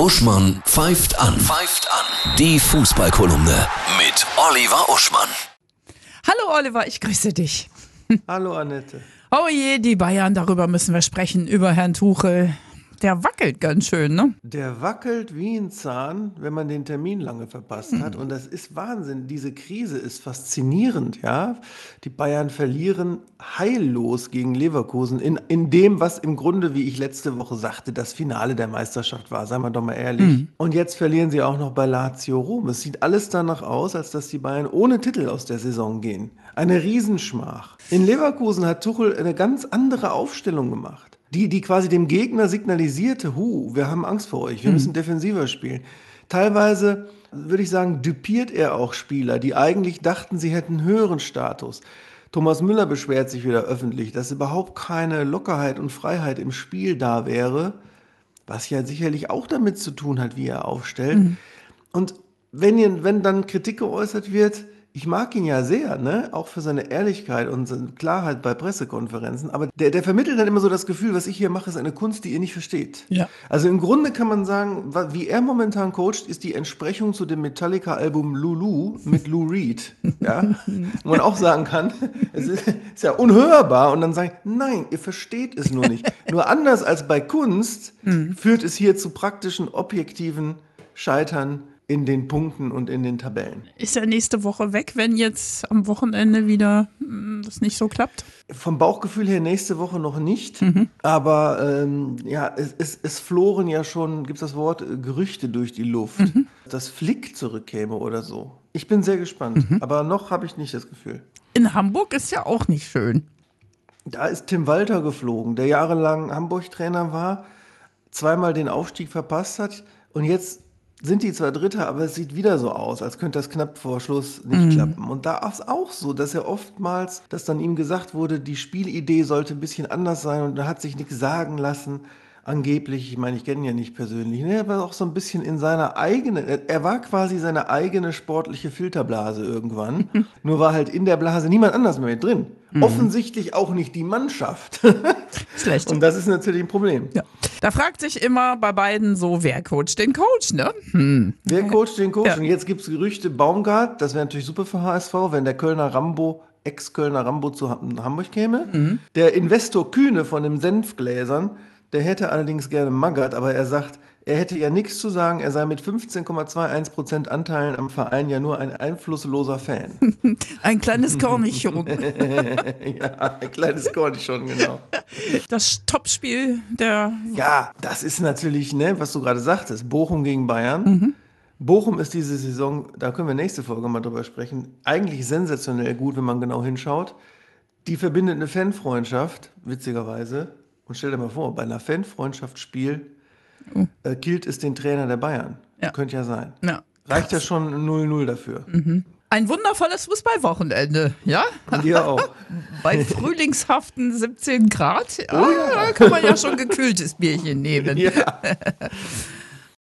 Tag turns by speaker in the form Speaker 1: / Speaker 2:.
Speaker 1: Uschmann pfeift an. Pfeift an. Die Fußballkolumne mit Oliver Uschmann.
Speaker 2: Hallo Oliver, ich grüße dich.
Speaker 3: Hallo Annette.
Speaker 2: Oh je, die Bayern, darüber müssen wir sprechen, über Herrn Tuchel. Der wackelt ganz schön, ne?
Speaker 3: Der wackelt wie ein Zahn, wenn man den Termin lange verpasst hat. Und das ist Wahnsinn. Diese Krise ist faszinierend, ja. Die Bayern verlieren heillos gegen Leverkusen in, in dem, was im Grunde, wie ich letzte Woche sagte, das Finale der Meisterschaft war. Seien wir doch mal ehrlich. Und jetzt verlieren sie auch noch bei Lazio Rom. Es sieht alles danach aus, als dass die Bayern ohne Titel aus der Saison gehen. Eine Riesenschmach. In Leverkusen hat Tuchel eine ganz andere Aufstellung gemacht. Die, die quasi dem Gegner signalisierte, hu, wir haben Angst vor euch, wir müssen defensiver spielen. Teilweise, würde ich sagen, düpiert er auch Spieler, die eigentlich dachten, sie hätten höheren Status. Thomas Müller beschwert sich wieder öffentlich, dass überhaupt keine Lockerheit und Freiheit im Spiel da wäre, was ja sicherlich auch damit zu tun hat, wie er aufstellt. Und wenn, ihr, wenn dann Kritik geäußert wird, ich mag ihn ja sehr, ne? auch für seine Ehrlichkeit und seine Klarheit bei Pressekonferenzen, aber der, der vermittelt dann immer so das Gefühl, was ich hier mache, ist eine Kunst, die ihr nicht versteht.
Speaker 2: Ja.
Speaker 3: Also im Grunde kann man sagen, wie er momentan coacht, ist die Entsprechung zu dem Metallica-Album Lulu mit Lou Reed. Ja? Wo man auch sagen kann, es ist, ist ja unhörbar und dann sagen, nein, ihr versteht es nur nicht. nur anders als bei Kunst führt es hier zu praktischen, objektiven Scheitern in den Punkten und in den Tabellen.
Speaker 2: Ist er nächste Woche weg, wenn jetzt am Wochenende wieder mm, das nicht so klappt?
Speaker 3: Vom Bauchgefühl her nächste Woche noch nicht, aber ähm, ja, es, es, es floren ja schon, gibt es das Wort, äh, Gerüchte durch die Luft, dass Flick zurückkäme oder so. Ich bin sehr gespannt, aber noch habe ich nicht das Gefühl.
Speaker 2: In Hamburg ist ja auch nicht schön.
Speaker 3: Da ist Tim Walter geflogen, der jahrelang Hamburg-Trainer war, zweimal den Aufstieg verpasst hat und jetzt sind die zwar Dritter, aber es sieht wieder so aus, als könnte das knapp vor Schluss nicht klappen. Und da ist auch so, dass er oftmals, dass dann ihm gesagt wurde, die Spielidee sollte ein bisschen anders sein und er hat sich nichts sagen lassen. Angeblich, ich meine, ich kenne ihn ja nicht persönlich, ne, er war auch so ein bisschen in seiner eigenen, er, war quasi seine eigene sportliche Filterblase irgendwann. Nur war halt in der Blase niemand anders mehr mit drin. Offensichtlich auch nicht die Mannschaft.
Speaker 2: Schlecht.
Speaker 3: Und das ist natürlich ein Problem.
Speaker 2: ja. Da fragt sich immer bei beiden so, wer coacht den Coach, ne? Hm.
Speaker 3: Wer coacht den Coach?
Speaker 2: Ja.
Speaker 3: Und jetzt gibt es Gerüchte, Baumgart, das wäre natürlich super für HSV, wenn der Kölner Rambo, Ex-Kölner Rambo zu Ha- Hamburg käme.
Speaker 2: Mhm.
Speaker 3: Der Investor Kühne von den Senfgläsern, der hätte allerdings gerne Magath, aber er sagt, er hätte ja nichts zu sagen, er sei mit 15,21% Anteilen am Verein ja nur ein einflussloser Fan.
Speaker 2: Ein kleines Kornichon.
Speaker 3: ja, ein kleines Kornichon, genau.
Speaker 2: Das Topspiel der
Speaker 3: Ja, das ist natürlich, ne, was du gerade sagtest, Bochum gegen Bayern.
Speaker 2: Mhm.
Speaker 3: Bochum ist diese Saison, da können wir nächste Folge mal drüber sprechen, eigentlich sensationell gut, wenn man genau hinschaut. Die verbindet eine Fanfreundschaft, witzigerweise. Und stell dir mal vor, bei einer Fanfreundschaftsspiel äh, killt es den Trainer der Bayern.
Speaker 2: Oh. Ja.
Speaker 3: Könnte ja sein.
Speaker 2: ja.
Speaker 3: Reicht ja schon 0-0 dafür.
Speaker 2: Ein wundervolles Fußballwochenende, ja?
Speaker 3: Und ihr auch.
Speaker 2: Bei frühlingshaften 17 Grad. Ja, Da kann man ja schon gekühltes Bierchen nehmen.
Speaker 3: ja.